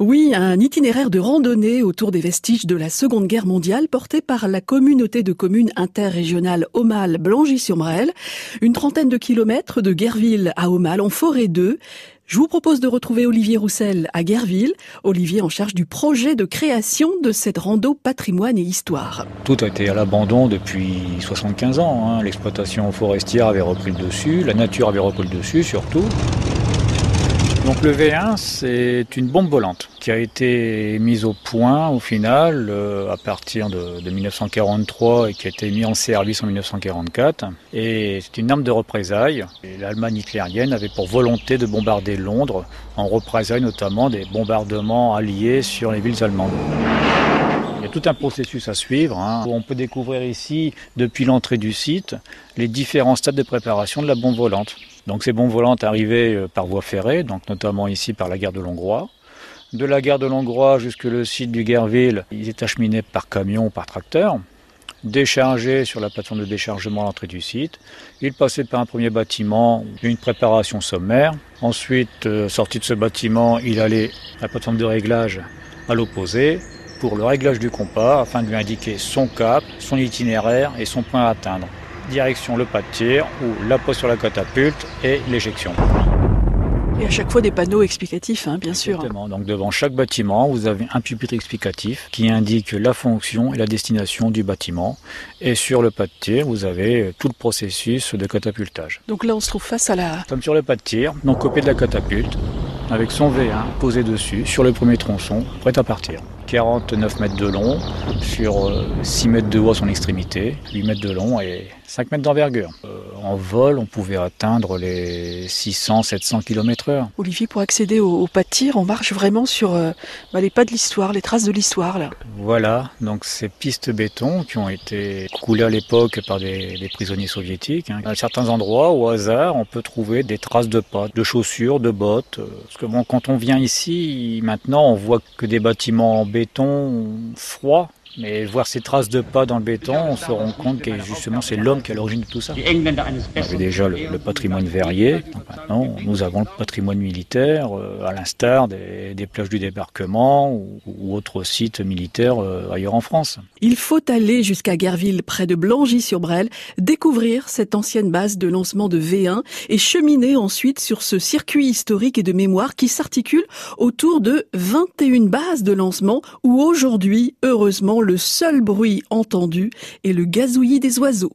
Oui, un itinéraire de randonnée autour des vestiges de la Seconde Guerre mondiale porté par la communauté de communes interrégionales Aumale Blangy-sur-Mrel. Une trentaine de kilomètres de Guerville à Aumale en forêt 2. Je vous propose de retrouver Olivier Roussel à Guerville. Olivier en charge du projet de création de cette rando patrimoine et histoire. Tout a été à l'abandon depuis 75 ans. Hein. L'exploitation forestière avait repris le dessus, la nature avait repris le dessus surtout. Donc le V1, c'est une bombe volante qui a été mise au point au final euh, à partir de, 1943 et qui a été mise en service en 1944. Et c'est une arme de représailles. L'Allemagne hitlérienne avait pour volonté de bombarder Londres en représailles notamment des bombardements alliés sur les villes allemandes. Il y a tout un processus à suivre. Hein. On peut découvrir ici, depuis l'entrée du site, les différents stades de préparation de la bombe volante. Donc ces bombes volantes arrivaient euh, par voie ferrée, donc notamment ici par la gare de Longrois. De la gare de Longrois jusque le site du Guerville, ils étaient acheminés par camion, par tracteur, déchargés sur la plateforme de déchargement à l'entrée du site. Ils passaient par un premier bâtiment, une préparation sommaire. Ensuite, euh, sorti de ce bâtiment, il allait à la plateforme de réglage à l'opposé pour le réglage du compas afin de lui indiquer son cap, son itinéraire et son point à atteindre direction le pas de tir ou la pose sur la catapulte et l'éjection. Et à chaque fois des panneaux explicatifs, hein, bien Exactement. Donc devant chaque bâtiment, vous avez un pupitre explicatif qui indique la fonction et la destination du bâtiment. Et sur le pas de tir, vous avez tout le processus de catapultage. Donc là, on se trouve face à la... Comme sur le pas de tir, donc copié de la catapulte, avec son V1 posé dessus, sur le premier tronçon, prêt à partir. 49 mètres de long, sur 6 euh, mètres de haut à son extrémité, 8 mètres de long et 5 mètres d'envergure. Euh, en vol, on pouvait atteindre les 600-700 km/h. Olivier, pour accéder au, pas de tir, on marche vraiment sur euh, bah, les pas de l'histoire, les traces de l'histoire. là. Voilà, donc ces pistes béton qui ont été coulées à l'époque par des, prisonniers soviétiques. Hein. À certains endroits, au hasard, on peut trouver des traces de pas, de chaussures, de bottes. Parce que bon, quand on vient ici, maintenant, on voit que des bâtiments en béton froid. Mais voir ces traces de pas dans le béton, on se rend compte que justement c'est l'homme qui est à l'origine de tout ça. On avait déjà le, patrimoine verrier, maintenant nous avons le patrimoine militaire, euh, à l'instar des, plages du débarquement ou, autres sites militaires euh, ailleurs en France. Il faut aller jusqu'à Guerville, près de Blangy-sur-Brel, découvrir cette ancienne base de lancement de V1 et cheminer ensuite sur ce circuit historique et de mémoire qui s'articule autour de 21 bases de lancement où aujourd'hui, heureusement, le seul bruit entendu est le gazouillis des oiseaux.